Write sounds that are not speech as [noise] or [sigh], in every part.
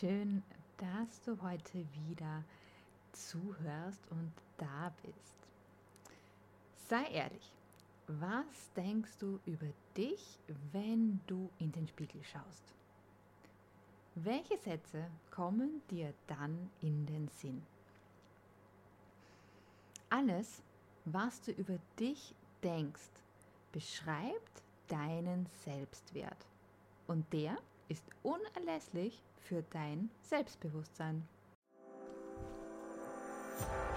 schön, dass du heute wieder zuhörst und da bist. Sei ehrlich, was denkst du über dich, wenn du in den Spiegel schaust? Welche Sätze kommen dir dann in den Sinn? Alles, was du über dich denkst, beschreibt deinen Selbstwert. Und der ist unerlässlich für dein Selbstbewusstsein.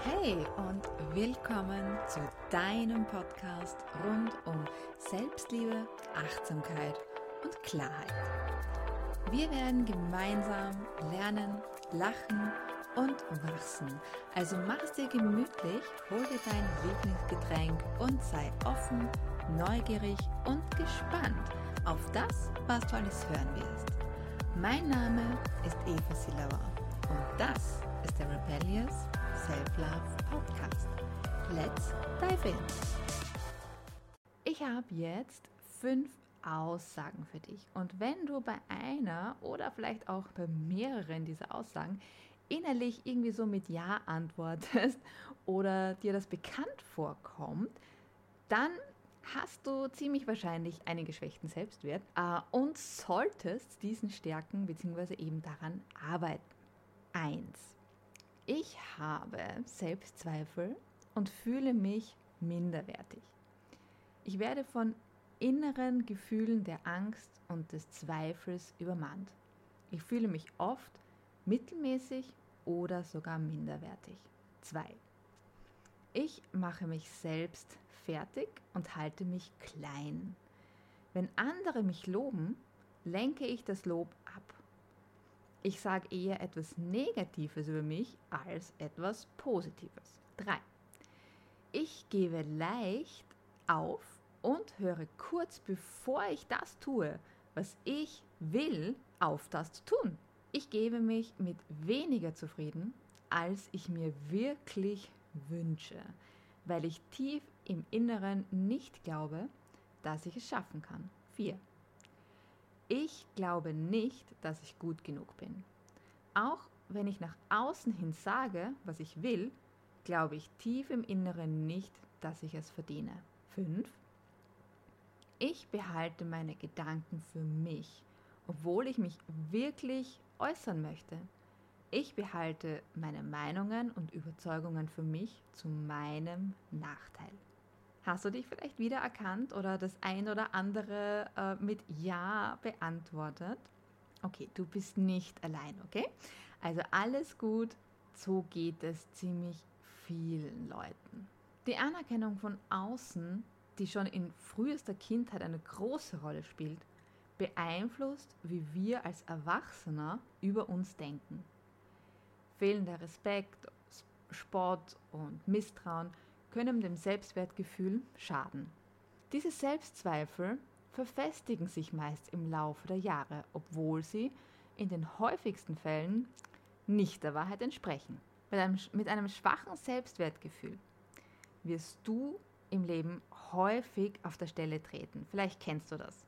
Hey und willkommen zu deinem Podcast rund um Selbstliebe, Achtsamkeit und Klarheit. Wir werden gemeinsam lernen, lachen und wachsen. Also mach es dir gemütlich, hol dir dein Lieblingsgetränk und sei offen, neugierig und gespannt auf das, was du alles hören wirst. Mein Name ist Eva Silauer und das ist der Rebellious Self-Love Podcast. Let's dive in! Ich habe jetzt fünf Aussagen für dich. Und wenn du bei einer oder vielleicht auch bei mehreren dieser Aussagen innerlich irgendwie so mit Ja antwortest [laughs] oder dir das bekannt vorkommt, dann hast du ziemlich wahrscheinlich einen geschwächten Selbstwert äh, und solltest diesen stärken bzw. eben daran arbeiten. Eins. Ich habe Selbstzweifel und fühle mich minderwertig. Ich werde von inneren Gefühlen der Angst und des Zweifels übermannt. Ich fühle mich oft mittelmäßig oder sogar minderwertig. 2. Ich mache mich selbst fertig und halte mich klein. Wenn andere mich loben, lenke ich das Lob ab. Ich sage eher etwas Negatives über mich als etwas Positives. 3. Ich gebe leicht auf und höre kurz bevor ich das tue, was ich will, auf das zu tun. Ich gebe mich mit weniger zufrieden, als ich mir wirklich wünsche, weil ich tief im Inneren nicht glaube, dass ich es schaffen kann. 4. Ich glaube nicht, dass ich gut genug bin. Auch wenn ich nach außen hin sage, was ich will, glaube ich tief im Inneren nicht, dass ich es verdiene. 5. Ich behalte meine Gedanken für mich, obwohl ich mich wirklich äußern möchte. Ich behalte meine Meinungen und Überzeugungen für mich zu meinem Nachteil. Hast du dich vielleicht wiedererkannt oder das ein oder andere äh, mit Ja beantwortet? Okay, du bist nicht allein, okay? Also alles gut, so geht es ziemlich vielen Leuten. Die Anerkennung von außen die schon in frühester Kindheit eine große Rolle spielt, beeinflusst, wie wir als Erwachsener über uns denken. Fehlender Respekt, Sport und Misstrauen können dem Selbstwertgefühl schaden. Diese Selbstzweifel verfestigen sich meist im Laufe der Jahre, obwohl sie in den häufigsten Fällen nicht der Wahrheit entsprechen. Mit einem, mit einem schwachen Selbstwertgefühl wirst du im Leben häufig auf der Stelle treten. Vielleicht kennst du das.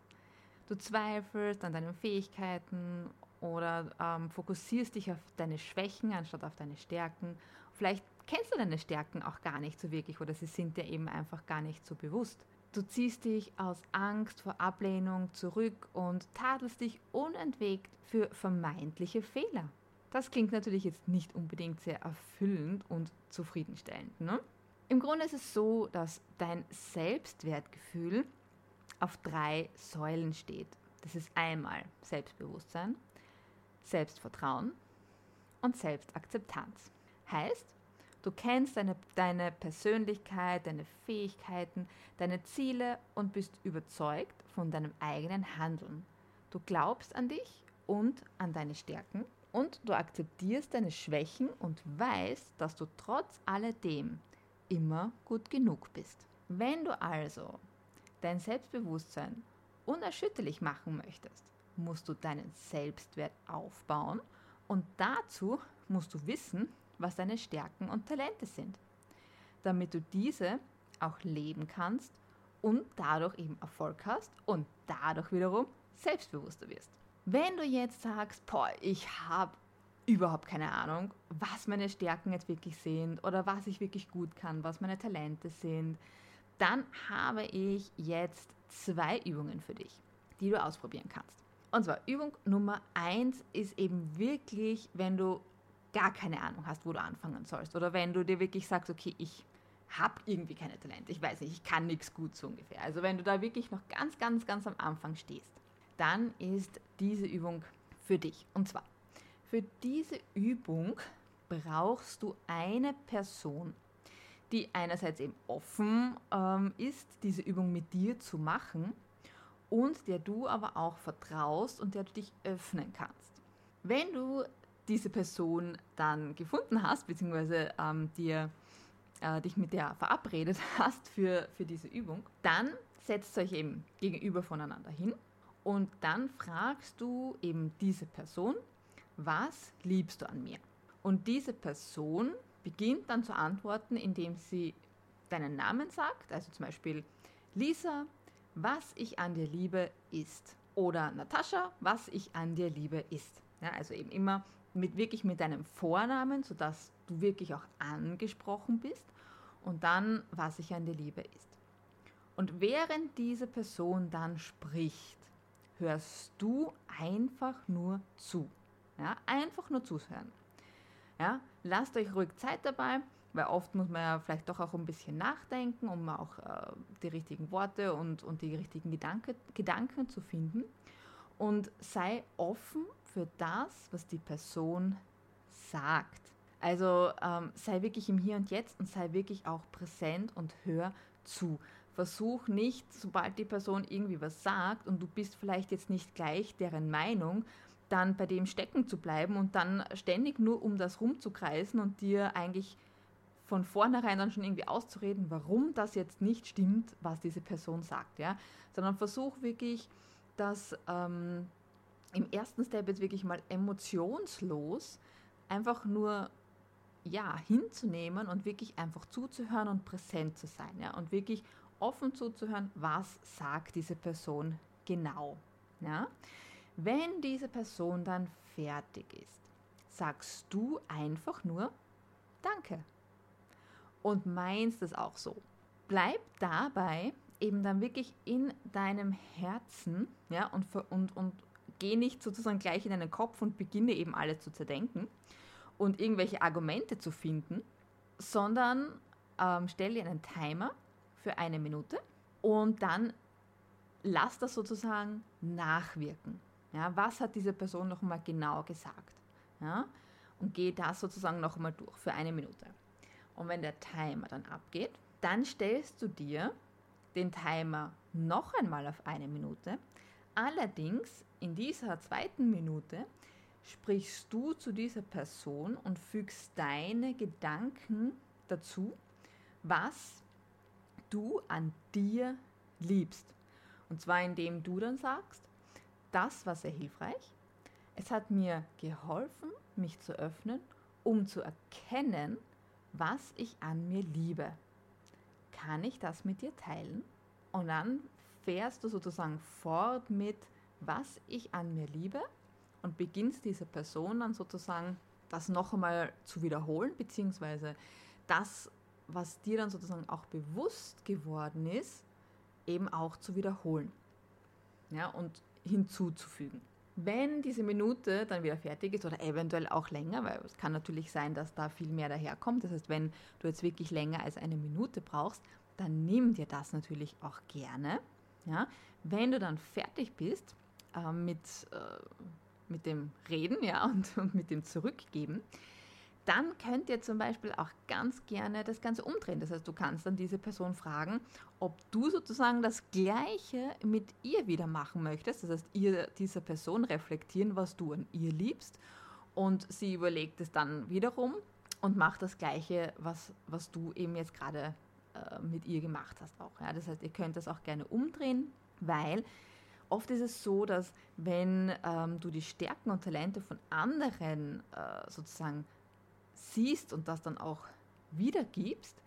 Du zweifelst an deinen Fähigkeiten oder ähm, fokussierst dich auf deine Schwächen anstatt auf deine Stärken. Vielleicht kennst du deine Stärken auch gar nicht so wirklich oder sie sind dir eben einfach gar nicht so bewusst. Du ziehst dich aus Angst vor Ablehnung zurück und tadelst dich unentwegt für vermeintliche Fehler. Das klingt natürlich jetzt nicht unbedingt sehr erfüllend und zufriedenstellend. Ne? Im Grunde ist es so, dass dein Selbstwertgefühl auf drei Säulen steht. Das ist einmal Selbstbewusstsein, Selbstvertrauen und Selbstakzeptanz. Heißt, du kennst deine, deine Persönlichkeit, deine Fähigkeiten, deine Ziele und bist überzeugt von deinem eigenen Handeln. Du glaubst an dich und an deine Stärken und du akzeptierst deine Schwächen und weißt, dass du trotz alledem immer gut genug bist. Wenn du also dein Selbstbewusstsein unerschütterlich machen möchtest, musst du deinen Selbstwert aufbauen und dazu musst du wissen, was deine Stärken und Talente sind, damit du diese auch leben kannst und dadurch eben Erfolg hast und dadurch wiederum selbstbewusster wirst. Wenn du jetzt sagst, boah, ich habe überhaupt keine Ahnung, was meine Stärken jetzt wirklich sind oder was ich wirklich gut kann, was meine Talente sind, dann habe ich jetzt zwei Übungen für dich, die du ausprobieren kannst. Und zwar Übung Nummer eins ist eben wirklich, wenn du gar keine Ahnung hast, wo du anfangen sollst. Oder wenn du dir wirklich sagst, okay, ich habe irgendwie keine Talente, ich weiß nicht, ich kann nichts gut so ungefähr. Also wenn du da wirklich noch ganz, ganz, ganz am Anfang stehst, dann ist diese Übung für dich. Und zwar, für diese Übung brauchst du eine Person, die einerseits eben offen ähm, ist, diese Übung mit dir zu machen und der du aber auch vertraust und der du dich öffnen kannst. Wenn du diese Person dann gefunden hast, beziehungsweise ähm, dir, äh, dich mit der verabredet [laughs] hast für, für diese Übung, dann setzt euch eben gegenüber voneinander hin und dann fragst du eben diese Person, was liebst du an mir? Und diese Person beginnt dann zu antworten, indem sie deinen Namen sagt, also zum Beispiel Lisa, was ich an dir liebe ist. Oder Natascha, was ich an dir liebe ist. Ja, also eben immer mit, wirklich mit deinem Vornamen, sodass du wirklich auch angesprochen bist. Und dann, was ich an dir liebe ist. Und während diese Person dann spricht, hörst du einfach nur zu. Ja, einfach nur zuhören. Ja, lasst euch ruhig Zeit dabei, weil oft muss man ja vielleicht doch auch ein bisschen nachdenken, um auch äh, die richtigen Worte und, und die richtigen Gedanke, Gedanken zu finden. Und sei offen für das, was die Person sagt. Also ähm, sei wirklich im Hier und Jetzt und sei wirklich auch präsent und hör zu. Versuch nicht, sobald die Person irgendwie was sagt und du bist vielleicht jetzt nicht gleich deren Meinung, dann bei dem stecken zu bleiben und dann ständig nur um das rumzukreisen und dir eigentlich von vornherein dann schon irgendwie auszureden, warum das jetzt nicht stimmt, was diese Person sagt, ja, sondern versuch wirklich, das ähm, im ersten Step jetzt wirklich mal emotionslos einfach nur ja hinzunehmen und wirklich einfach zuzuhören und präsent zu sein, ja, und wirklich offen zuzuhören, was sagt diese Person genau, ja. Wenn diese Person dann fertig ist, sagst du einfach nur Danke und meinst es auch so. Bleib dabei eben dann wirklich in deinem Herzen, ja, und, und, und geh nicht sozusagen gleich in deinen Kopf und beginne eben alles zu zerdenken und irgendwelche Argumente zu finden, sondern ähm, stell dir einen Timer für eine Minute und dann lass das sozusagen nachwirken. Ja, was hat diese Person noch mal genau gesagt? Ja, und geh das sozusagen noch mal durch für eine Minute. Und wenn der Timer dann abgeht, dann stellst du dir den Timer noch einmal auf eine Minute. Allerdings in dieser zweiten Minute sprichst du zu dieser Person und fügst deine Gedanken dazu, was du an dir liebst. Und zwar indem du dann sagst, das war sehr hilfreich. Es hat mir geholfen, mich zu öffnen, um zu erkennen, was ich an mir liebe. Kann ich das mit dir teilen? Und dann fährst du sozusagen fort mit, was ich an mir liebe und beginnst dieser Person dann sozusagen das noch einmal zu wiederholen, beziehungsweise das, was dir dann sozusagen auch bewusst geworden ist, eben auch zu wiederholen. Ja, und hinzuzufügen. Wenn diese Minute dann wieder fertig ist oder eventuell auch länger, weil es kann natürlich sein, dass da viel mehr daherkommt. Das heißt, wenn du jetzt wirklich länger als eine Minute brauchst, dann nimm dir das natürlich auch gerne. Ja? Wenn du dann fertig bist äh, mit, äh, mit dem Reden ja, und, [laughs] und mit dem Zurückgeben, dann könnt ihr zum Beispiel auch ganz gerne das Ganze umdrehen. Das heißt, du kannst dann diese Person fragen, ob du sozusagen das Gleiche mit ihr wieder machen möchtest. Das heißt, ihr dieser Person reflektieren, was du an ihr liebst. Und sie überlegt es dann wiederum und macht das Gleiche, was, was du eben jetzt gerade äh, mit ihr gemacht hast auch. Ja? Das heißt, ihr könnt das auch gerne umdrehen, weil oft ist es so, dass wenn ähm, du die Stärken und Talente von anderen äh, sozusagen siehst und das dann auch wiedergibst,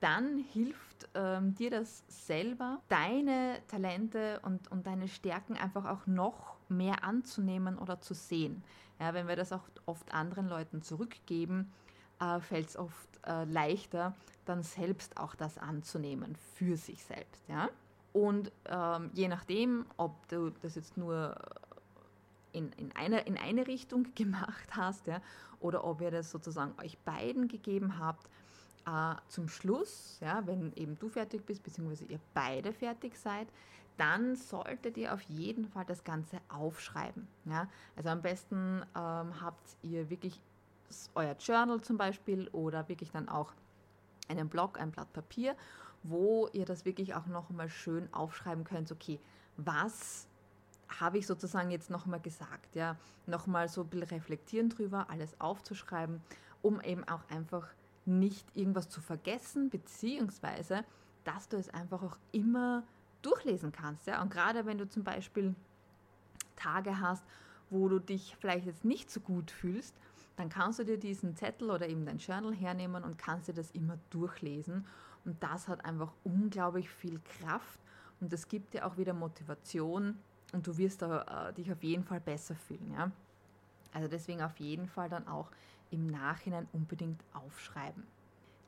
dann hilft ähm, dir das selber, deine Talente und, und deine Stärken einfach auch noch mehr anzunehmen oder zu sehen. Ja, wenn wir das auch oft anderen Leuten zurückgeben, äh, fällt es oft äh, leichter, dann selbst auch das anzunehmen für sich selbst. Ja? Und ähm, je nachdem, ob du das jetzt nur in, in, eine, in eine Richtung [laughs] gemacht hast ja, oder ob ihr das sozusagen euch beiden gegeben habt, äh, zum Schluss, ja, wenn eben du fertig bist, beziehungsweise ihr beide fertig seid, dann solltet ihr auf jeden Fall das Ganze aufschreiben. Ja? Also am besten ähm, habt ihr wirklich euer Journal zum Beispiel oder wirklich dann auch einen Blog, ein Blatt Papier, wo ihr das wirklich auch nochmal schön aufschreiben könnt, okay, was habe ich sozusagen jetzt nochmal gesagt, ja, nochmal so ein bisschen reflektieren drüber, alles aufzuschreiben, um eben auch einfach nicht irgendwas zu vergessen, beziehungsweise, dass du es einfach auch immer durchlesen kannst, ja, und gerade wenn du zum Beispiel Tage hast, wo du dich vielleicht jetzt nicht so gut fühlst, dann kannst du dir diesen Zettel oder eben dein Journal hernehmen und kannst dir das immer durchlesen. Und das hat einfach unglaublich viel Kraft und das gibt dir auch wieder Motivation und du wirst da, äh, dich auf jeden Fall besser fühlen. Ja? Also deswegen auf jeden Fall dann auch im Nachhinein unbedingt aufschreiben.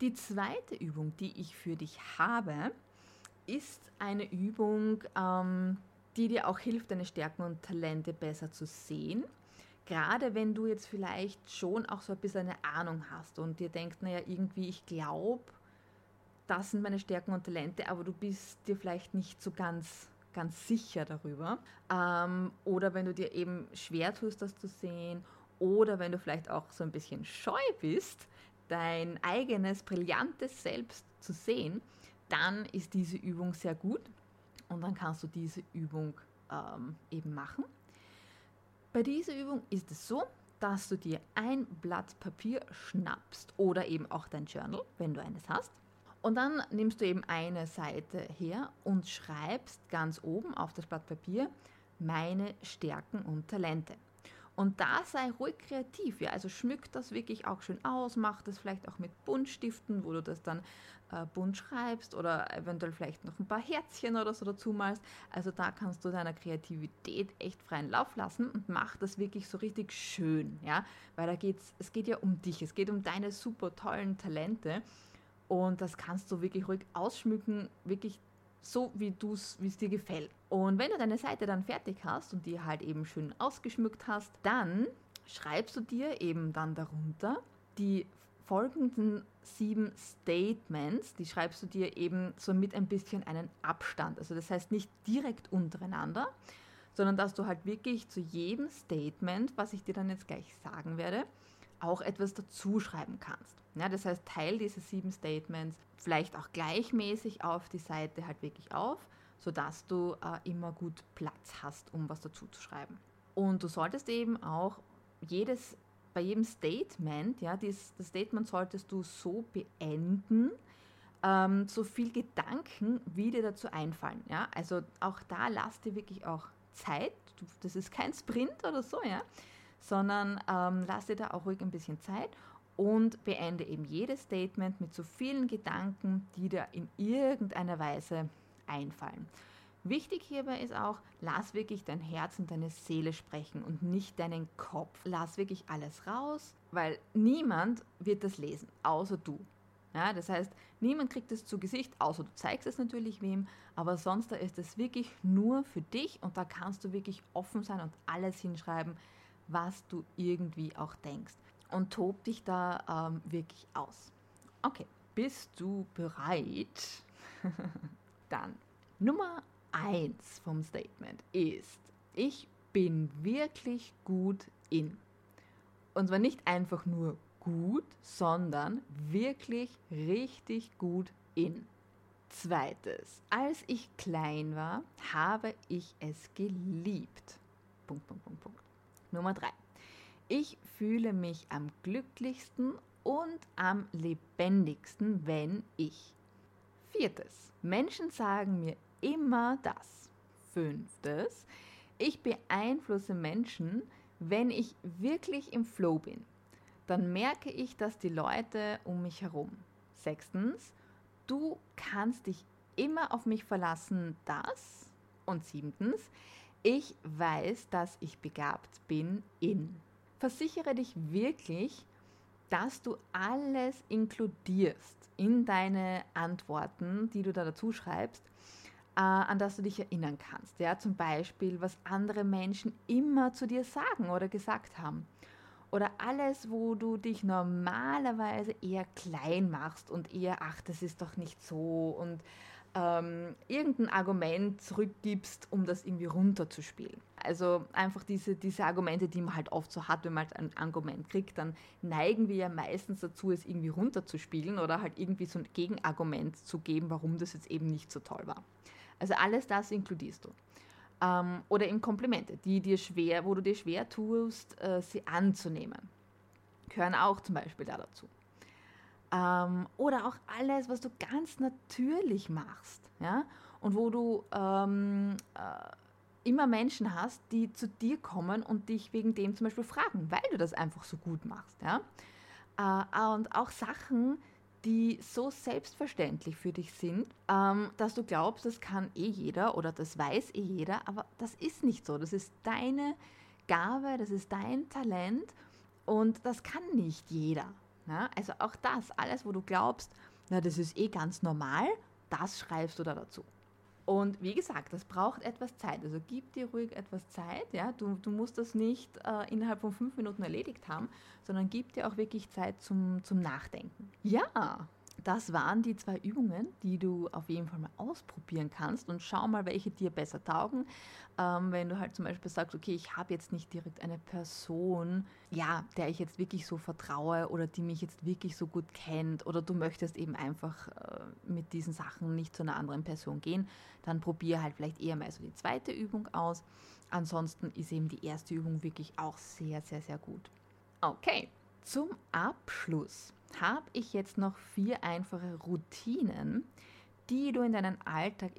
Die zweite Übung, die ich für dich habe, ist eine Übung, ähm, die dir auch hilft, deine Stärken und Talente besser zu sehen gerade wenn du jetzt vielleicht schon auch so ein bisschen eine Ahnung hast und dir denkst, naja, irgendwie, ich glaube, das sind meine Stärken und Talente, aber du bist dir vielleicht nicht so ganz, ganz sicher darüber. Ähm, oder wenn du dir eben schwer tust, das zu sehen, oder wenn du vielleicht auch so ein bisschen scheu bist, dein eigenes brillantes Selbst zu sehen, dann ist diese Übung sehr gut und dann kannst du diese Übung ähm, eben machen. Bei dieser Übung ist es so, dass du dir ein Blatt Papier schnappst oder eben auch dein Journal, wenn du eines hast. Und dann nimmst du eben eine Seite her und schreibst ganz oben auf das Blatt Papier meine Stärken und Talente. Und da sei ruhig kreativ, ja. Also schmück das wirklich auch schön aus, mach das vielleicht auch mit Buntstiften, wo du das dann äh, bunt schreibst oder eventuell vielleicht noch ein paar Herzchen oder so dazu malst. Also da kannst du deiner Kreativität echt freien Lauf lassen und mach das wirklich so richtig schön, ja. Weil da geht's, es geht ja um dich, es geht um deine super tollen Talente. Und das kannst du wirklich ruhig ausschmücken, wirklich so wie es dir gefällt. Und wenn du deine Seite dann fertig hast und die halt eben schön ausgeschmückt hast, dann schreibst du dir eben dann darunter die folgenden sieben Statements, die schreibst du dir eben so mit ein bisschen einen Abstand. Also das heißt nicht direkt untereinander, sondern dass du halt wirklich zu jedem Statement, was ich dir dann jetzt gleich sagen werde, auch etwas dazu schreiben kannst. Ja, das heißt, teil diese sieben Statements vielleicht auch gleichmäßig auf die Seite halt wirklich auf, sodass du äh, immer gut Platz hast, um was dazu zu schreiben. Und du solltest eben auch jedes, bei jedem Statement, ja, dies, das Statement solltest du so beenden, ähm, so viel Gedanken, wie dir dazu einfallen. Ja? Also auch da lass dir wirklich auch Zeit. Das ist kein Sprint oder so, ja, sondern ähm, lass dir da auch ruhig ein bisschen Zeit und beende eben jedes Statement mit so vielen Gedanken, die dir in irgendeiner Weise einfallen. Wichtig hierbei ist auch, lass wirklich dein Herz und deine Seele sprechen und nicht deinen Kopf. Lass wirklich alles raus, weil niemand wird das lesen, außer du. Ja, das heißt, niemand kriegt es zu Gesicht, außer du zeigst es natürlich wem, aber sonst da ist es wirklich nur für dich und da kannst du wirklich offen sein und alles hinschreiben, was du irgendwie auch denkst und tob dich da ähm, wirklich aus. Okay, bist du bereit? [laughs] Dann Nummer 1 vom Statement ist, ich bin wirklich gut in. Und zwar nicht einfach nur gut, sondern wirklich richtig gut in. Zweites, als ich klein war, habe ich es geliebt. Punkt, Punkt, Punkt, Punkt. Nummer 3. Ich fühle mich am glücklichsten und am lebendigsten, wenn ich. Viertes. Menschen sagen mir immer das. Fünftes. Ich beeinflusse Menschen, wenn ich wirklich im Flow bin. Dann merke ich, dass die Leute um mich herum. Sechstens. Du kannst dich immer auf mich verlassen, das. Und siebtens. Ich weiß, dass ich begabt bin in. Versichere dich wirklich, dass du alles inkludierst in deine Antworten, die du da dazu schreibst, äh, an das du dich erinnern kannst. Ja, zum Beispiel, was andere Menschen immer zu dir sagen oder gesagt haben. Oder alles, wo du dich normalerweise eher klein machst und eher, ach, das ist doch nicht so und ähm, irgendein Argument zurückgibst, um das irgendwie runterzuspielen. Also einfach diese, diese Argumente, die man halt oft so hat, wenn man halt ein Argument kriegt, dann neigen wir ja meistens dazu, es irgendwie runterzuspielen oder halt irgendwie so ein Gegenargument zu geben, warum das jetzt eben nicht so toll war. Also alles das inkludierst du. Ähm, oder eben Komplimente, die dir schwer, wo du dir schwer tust, äh, sie anzunehmen. Gehören auch zum Beispiel da dazu. Ähm, oder auch alles, was du ganz natürlich machst. Ja? Und wo du ähm, äh, immer Menschen hast, die zu dir kommen und dich wegen dem zum Beispiel fragen, weil du das einfach so gut machst. Ja? Äh, und auch Sachen, die so selbstverständlich für dich sind, ähm, dass du glaubst, das kann eh jeder oder das weiß eh jeder, aber das ist nicht so. Das ist deine Gabe, das ist dein Talent und das kann nicht jeder. Ja, also auch das, alles, wo du glaubst, na, das ist eh ganz normal, das schreibst du da dazu. Und wie gesagt, das braucht etwas Zeit. Also gib dir ruhig etwas Zeit. Ja? Du, du musst das nicht äh, innerhalb von fünf Minuten erledigt haben, sondern gib dir auch wirklich Zeit zum, zum Nachdenken. Ja, das waren die zwei Übungen, die du auf jeden Fall mal ausprobieren kannst und schau mal, welche dir besser taugen. Ähm, wenn du halt zum Beispiel sagst, okay, ich habe jetzt nicht direkt eine Person, ja, der ich jetzt wirklich so vertraue oder die mich jetzt wirklich so gut kennt oder du möchtest eben einfach äh, mit diesen Sachen nicht zu einer anderen Person gehen, dann probier halt vielleicht eher mal so die zweite Übung aus. Ansonsten ist eben die erste Übung wirklich auch sehr, sehr, sehr gut. Okay, zum Abschluss habe ich jetzt noch vier einfache Routinen, die du in deinen Alltag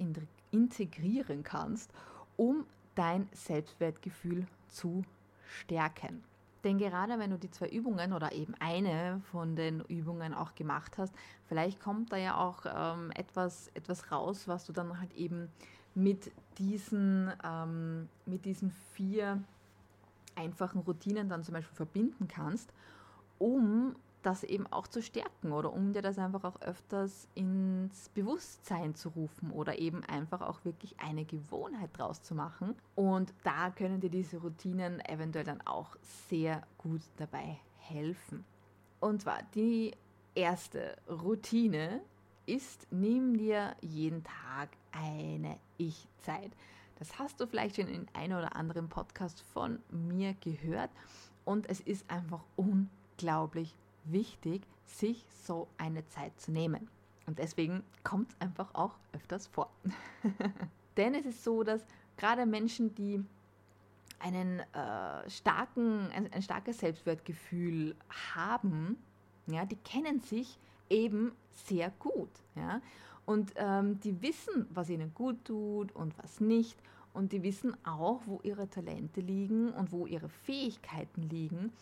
integrieren kannst, um dein Selbstwertgefühl zu stärken. Denn gerade wenn du die zwei Übungen oder eben eine von den Übungen auch gemacht hast, vielleicht kommt da ja auch ähm, etwas, etwas raus, was du dann halt eben mit diesen, ähm, mit diesen vier einfachen Routinen dann zum Beispiel verbinden kannst, um das eben auch zu stärken oder um dir das einfach auch öfters ins Bewusstsein zu rufen oder eben einfach auch wirklich eine Gewohnheit draus zu machen. Und da können dir diese Routinen eventuell dann auch sehr gut dabei helfen. Und zwar die erste Routine ist, nimm dir jeden Tag eine Ich-Zeit. Das hast du vielleicht schon in einem oder anderen Podcast von mir gehört und es ist einfach unglaublich wichtig, sich so eine Zeit zu nehmen. Und deswegen kommt es einfach auch öfters vor. [laughs] Denn es ist so, dass gerade Menschen, die einen äh, starken, ein, ein starkes Selbstwertgefühl haben, ja, die kennen sich eben sehr gut. Ja? Und ähm, die wissen, was ihnen gut tut und was nicht. Und die wissen auch, wo ihre Talente liegen und wo ihre Fähigkeiten liegen.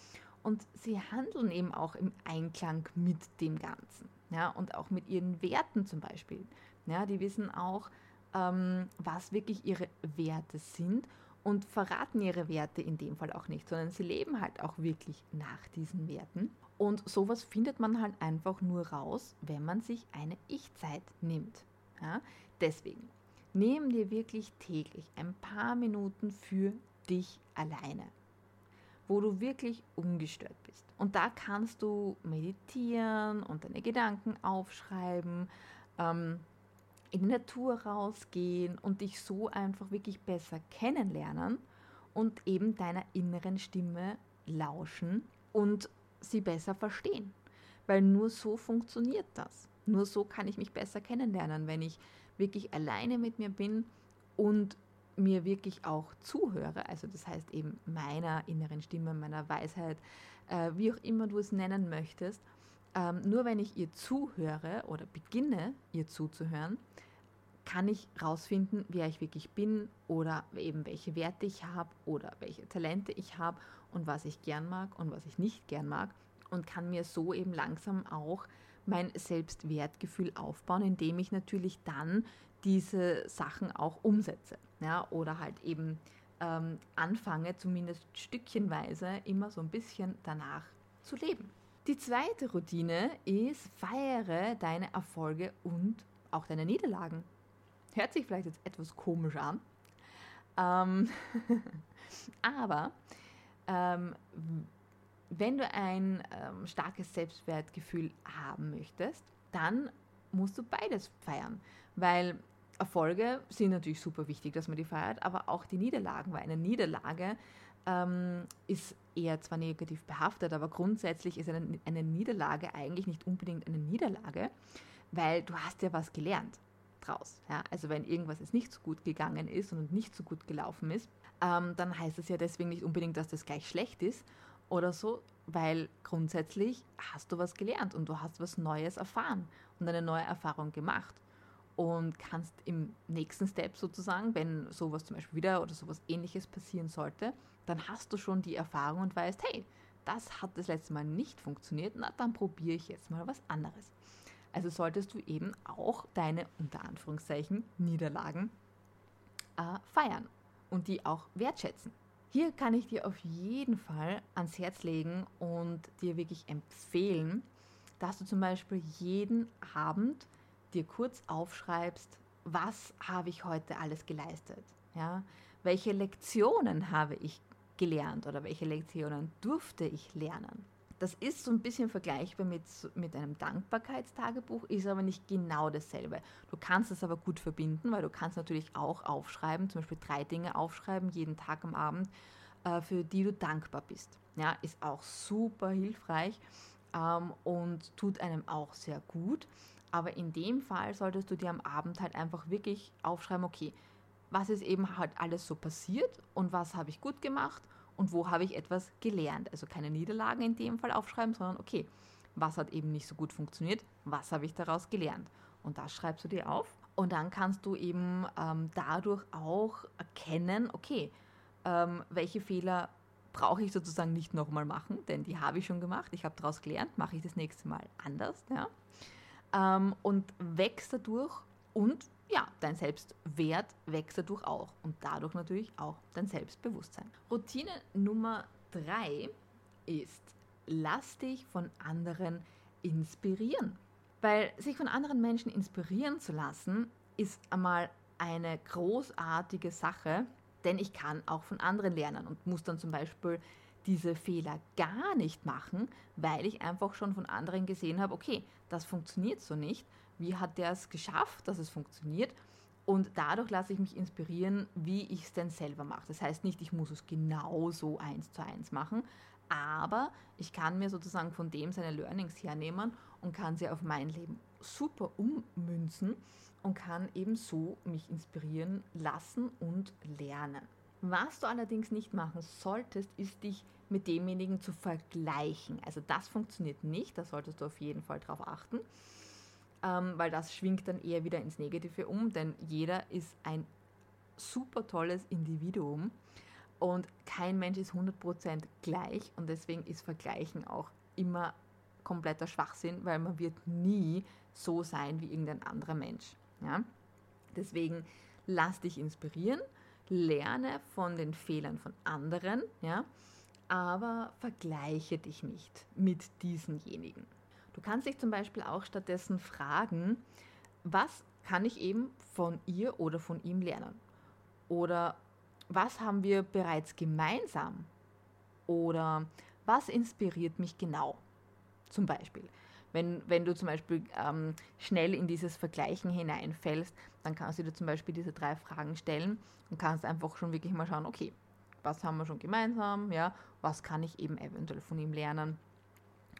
Und sie handeln eben auch im Einklang mit dem Ganzen. Ja, und auch mit ihren Werten zum Beispiel. Ja, die wissen auch, ähm, was wirklich ihre Werte sind und verraten ihre Werte in dem Fall auch nicht, sondern sie leben halt auch wirklich nach diesen Werten. Und sowas findet man halt einfach nur raus, wenn man sich eine Ich-Zeit nimmt. Ja? Deswegen, nehmen dir wirklich täglich ein paar Minuten für dich alleine wo du wirklich ungestört bist. Und da kannst du meditieren und deine Gedanken aufschreiben, ähm, in die Natur rausgehen und dich so einfach wirklich besser kennenlernen und eben deiner inneren Stimme lauschen und sie besser verstehen. Weil nur so funktioniert das. Nur so kann ich mich besser kennenlernen, wenn ich wirklich alleine mit mir bin und mir wirklich auch zuhöre, also das heißt eben meiner inneren Stimme, meiner Weisheit, äh, wie auch immer du es nennen möchtest, ähm, nur wenn ich ihr zuhöre oder beginne, ihr zuzuhören, kann ich rausfinden, wer ich wirklich bin oder eben welche Werte ich habe oder welche Talente ich habe und was ich gern mag und was ich nicht gern mag und kann mir so eben langsam auch mein Selbstwertgefühl aufbauen, indem ich natürlich dann diese Sachen auch umsetze. Ja, oder halt eben ähm, anfange, zumindest stückchenweise, immer so ein bisschen danach zu leben. Die zweite Routine ist, feiere deine Erfolge und auch deine Niederlagen. Hört sich vielleicht jetzt etwas komisch an, ähm, [laughs] aber ähm, wenn du ein ähm, starkes Selbstwertgefühl haben möchtest, dann musst du beides feiern, weil Erfolge sind natürlich super wichtig, dass man die feiert, aber auch die Niederlagen, weil eine Niederlage ähm, ist eher zwar negativ behaftet, aber grundsätzlich ist eine, eine Niederlage eigentlich nicht unbedingt eine Niederlage, weil du hast ja was gelernt draus. Ja? Also wenn irgendwas jetzt nicht so gut gegangen ist und nicht so gut gelaufen ist, ähm, dann heißt es ja deswegen nicht unbedingt, dass das gleich schlecht ist oder so, weil grundsätzlich hast du was gelernt und du hast was Neues erfahren und eine neue Erfahrung gemacht und kannst im nächsten Step sozusagen, wenn sowas zum Beispiel wieder oder sowas ähnliches passieren sollte, dann hast du schon die Erfahrung und weißt, hey, das hat das letzte Mal nicht funktioniert, na dann probiere ich jetzt mal was anderes. Also solltest du eben auch deine unter Anführungszeichen Niederlagen äh, feiern und die auch wertschätzen. Hier kann ich dir auf jeden Fall ans Herz legen und dir wirklich empfehlen, dass du zum Beispiel jeden Abend dir kurz aufschreibst, was habe ich heute alles geleistet? Ja? Welche Lektionen habe ich gelernt oder welche Lektionen durfte ich lernen? Das ist so ein bisschen vergleichbar mit, mit einem Dankbarkeitstagebuch, ist aber nicht genau dasselbe. Du kannst es aber gut verbinden, weil du kannst natürlich auch aufschreiben, zum Beispiel drei Dinge aufschreiben, jeden Tag am Abend, äh, für die du dankbar bist. Ja, ist auch super hilfreich ähm, und tut einem auch sehr gut. Aber in dem Fall solltest du dir am Abend halt einfach wirklich aufschreiben, okay, was ist eben halt alles so passiert und was habe ich gut gemacht und wo habe ich etwas gelernt. Also keine Niederlagen in dem Fall aufschreiben, sondern okay, was hat eben nicht so gut funktioniert, was habe ich daraus gelernt. Und das schreibst du dir auf und dann kannst du eben ähm, dadurch auch erkennen, okay, ähm, welche Fehler brauche ich sozusagen nicht nochmal machen, denn die habe ich schon gemacht, ich habe daraus gelernt, mache ich das nächste Mal anders. Ja? Ähm, und wächst dadurch und ja, dein Selbstwert wächst dadurch auch und dadurch natürlich auch dein Selbstbewusstsein. Routine Nummer drei ist, lass dich von anderen inspirieren. Weil sich von anderen Menschen inspirieren zu lassen, ist einmal eine großartige Sache, denn ich kann auch von anderen lernen und muss dann zum Beispiel diese Fehler gar nicht machen, weil ich einfach schon von anderen gesehen habe, okay, das funktioniert so nicht wie hat der es geschafft, dass es funktioniert. Und dadurch lasse ich mich inspirieren, wie ich es denn selber mache. Das heißt nicht, ich muss es genau so eins zu eins machen, aber ich kann mir sozusagen von dem seine Learnings hernehmen und kann sie auf mein Leben super ummünzen und kann eben so mich inspirieren lassen und lernen. Was du allerdings nicht machen solltest, ist dich mit demjenigen zu vergleichen. Also das funktioniert nicht, da solltest du auf jeden Fall drauf achten ähm, weil das schwingt dann eher wieder ins Negative um, denn jeder ist ein super tolles Individuum und kein Mensch ist 100% gleich und deswegen ist Vergleichen auch immer kompletter Schwachsinn, weil man wird nie so sein wie irgendein anderer Mensch. Ja? Deswegen lass dich inspirieren, lerne von den Fehlern von anderen, ja? aber vergleiche dich nicht mit diesenjenigen. Du kannst dich zum Beispiel auch stattdessen fragen, was kann ich eben von ihr oder von ihm lernen? Oder was haben wir bereits gemeinsam? Oder was inspiriert mich genau? Zum Beispiel. Wenn, wenn du zum Beispiel ähm, schnell in dieses Vergleichen hineinfällst, dann kannst du dir zum Beispiel diese drei Fragen stellen und kannst einfach schon wirklich mal schauen, okay, was haben wir schon gemeinsam, ja, was kann ich eben eventuell von ihm lernen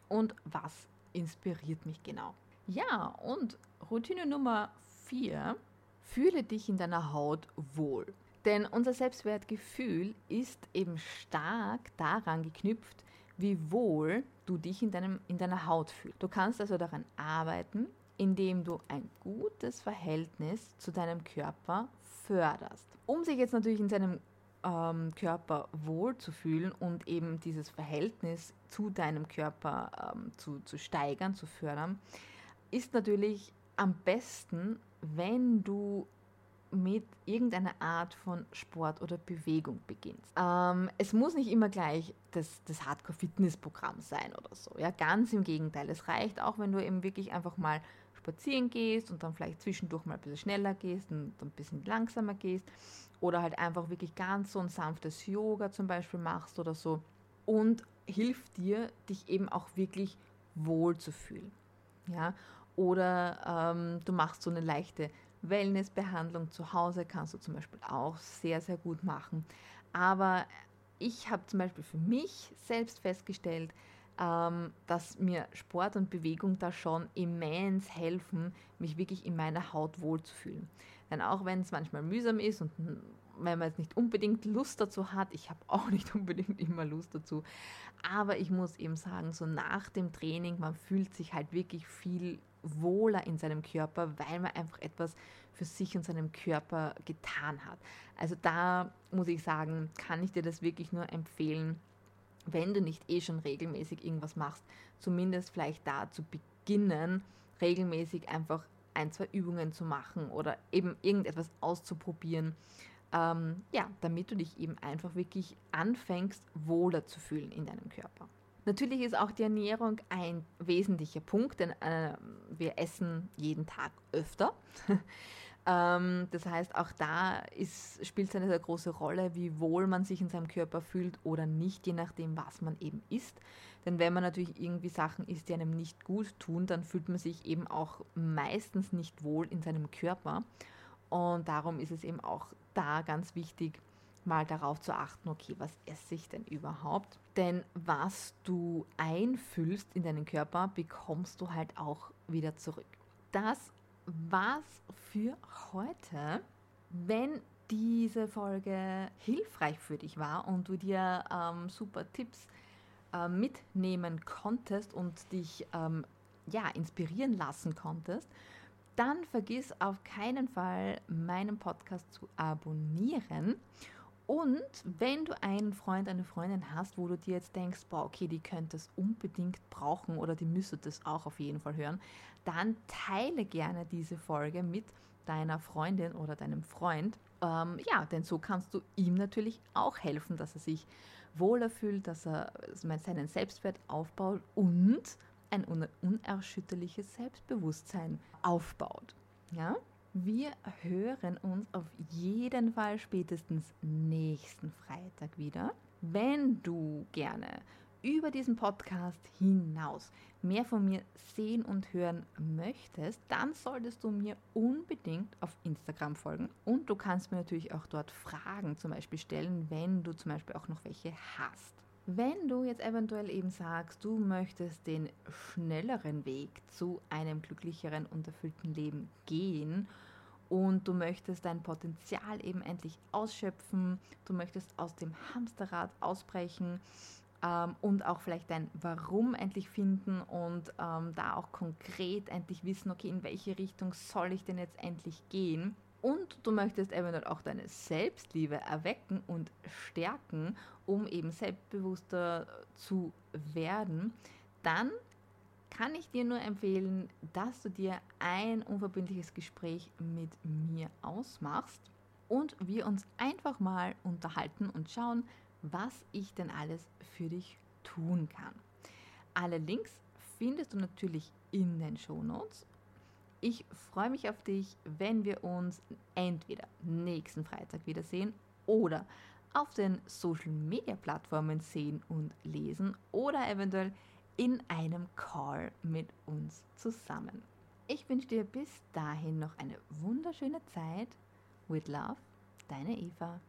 und was inspiriert mich genau. Ja, und Routine Nummer 4, fühle dich in deiner Haut wohl. Denn unser Selbstwertgefühl ist eben stark daran geknüpft, wie wohl du dich in, deinem, in deiner Haut fühlst. Du kannst also daran arbeiten, indem du ein gutes Verhältnis zu deinem Körper förderst. Um sich jetzt natürlich in seinem ähm, Körper wohlzufühlen und eben dieses Verhältnis zu deinem Körper ähm, zu, zu steigern, zu fördern, ist natürlich am besten, wenn du mit irgendeiner Art von Sport oder Bewegung beginnst. Ähm, es muss nicht immer gleich das, das Hardcore-Fitness-Programm sein oder so. Ja, ganz im Gegenteil. Es reicht auch, wenn du eben wirklich einfach mal spazieren gehst und dann vielleicht zwischendurch mal ein bisschen schneller gehst und ein bisschen langsamer gehst oder halt einfach wirklich ganz so ein sanftes Yoga zum Beispiel machst oder so und hilft dir, dich eben auch wirklich wohl zu fühlen. Ja? Oder ähm, du machst so eine leichte Wellnessbehandlung zu Hause, kannst du zum Beispiel auch sehr, sehr gut machen. Aber ich habe zum Beispiel für mich selbst festgestellt, dass mir Sport und Bewegung da schon immens helfen, mich wirklich in meiner Haut wohlzufühlen. Denn auch wenn es manchmal mühsam ist und wenn man jetzt nicht unbedingt Lust dazu hat, ich habe auch [laughs] nicht unbedingt immer Lust dazu, aber ich muss eben sagen, so nach dem Training, man fühlt sich halt wirklich viel wohler in seinem Körper, weil man einfach etwas für sich und seinem Körper getan hat. Also da muss ich sagen, kann ich dir das wirklich nur empfehlen, wenn du nicht eh schon regelmäßig irgendwas machst, zumindest vielleicht da zu beginnen, regelmäßig einfach ein, zwei Übungen zu machen oder eben irgendetwas auszuprobieren, ähm, ja, damit du dich eben einfach wirklich anfängst, wohler zu fühlen in deinem Körper. Natürlich ist auch die Ernährung ein wesentlicher Punkt, denn äh, wir essen jeden Tag öfter. [laughs] ähm, das heißt, auch da ist, spielt es eine sehr große Rolle, wie wohl man sich in seinem Körper fühlt oder nicht, je nachdem, was man eben isst. Denn wenn man natürlich irgendwie Sachen isst, die einem nicht gut tun, dann fühlt man sich eben auch meistens nicht wohl in seinem Körper. Und darum ist es eben auch da ganz wichtig, mal darauf zu achten, okay, was esse ich denn überhaupt? Denn was du einfüllst in deinen Körper, bekommst du halt auch wieder zurück. Das war's für heute. Wenn diese Folge hilfreich für dich war und du dir ähm, super Tipps äh, mitnehmen konntest und dich ähm, ja, inspirieren lassen konntest, dann vergiss auf keinen Fall, meinen Podcast zu abonnieren. Und wenn du einen Freund, eine Freundin hast, wo du dir jetzt denkst, boah, okay, die könnte es unbedingt brauchen oder die müsste das auch auf jeden Fall hören, dann teile gerne diese Folge mit deiner Freundin oder deinem Freund. Ähm, ja, denn so kannst du ihm natürlich auch helfen, dass er sich wohler fühlt, dass er seinen Selbstwert aufbaut und ein unerschütterliches Selbstbewusstsein aufbaut. Ja? Wir hören uns auf jeden Fall spätestens nächsten Freitag wieder. Wenn du gerne über diesen Podcast hinaus mehr von mir sehen und hören möchtest, dann solltest du mir unbedingt auf Instagram folgen und du kannst mir natürlich auch dort Fragen zum Beispiel stellen, wenn du zum Beispiel auch noch welche hast. Wenn du jetzt eventuell eben sagst, du möchtest den schnelleren Weg zu einem glücklicheren und erfüllten Leben gehen und du möchtest dein Potenzial eben endlich ausschöpfen, du möchtest aus dem Hamsterrad ausbrechen ähm, und auch vielleicht dein Warum endlich finden und ähm, da auch konkret endlich wissen, okay, in welche Richtung soll ich denn jetzt endlich gehen, und du möchtest eventuell auch deine Selbstliebe erwecken und stärken, um eben selbstbewusster zu werden, dann kann ich dir nur empfehlen, dass du dir ein unverbindliches Gespräch mit mir ausmachst und wir uns einfach mal unterhalten und schauen, was ich denn alles für dich tun kann. Alle Links findest du natürlich in den Show Notes ich freue mich auf dich, wenn wir uns entweder nächsten Freitag wiedersehen oder auf den Social Media Plattformen sehen und lesen oder eventuell in einem Call mit uns zusammen. Ich wünsche dir bis dahin noch eine wunderschöne Zeit. With Love, deine Eva.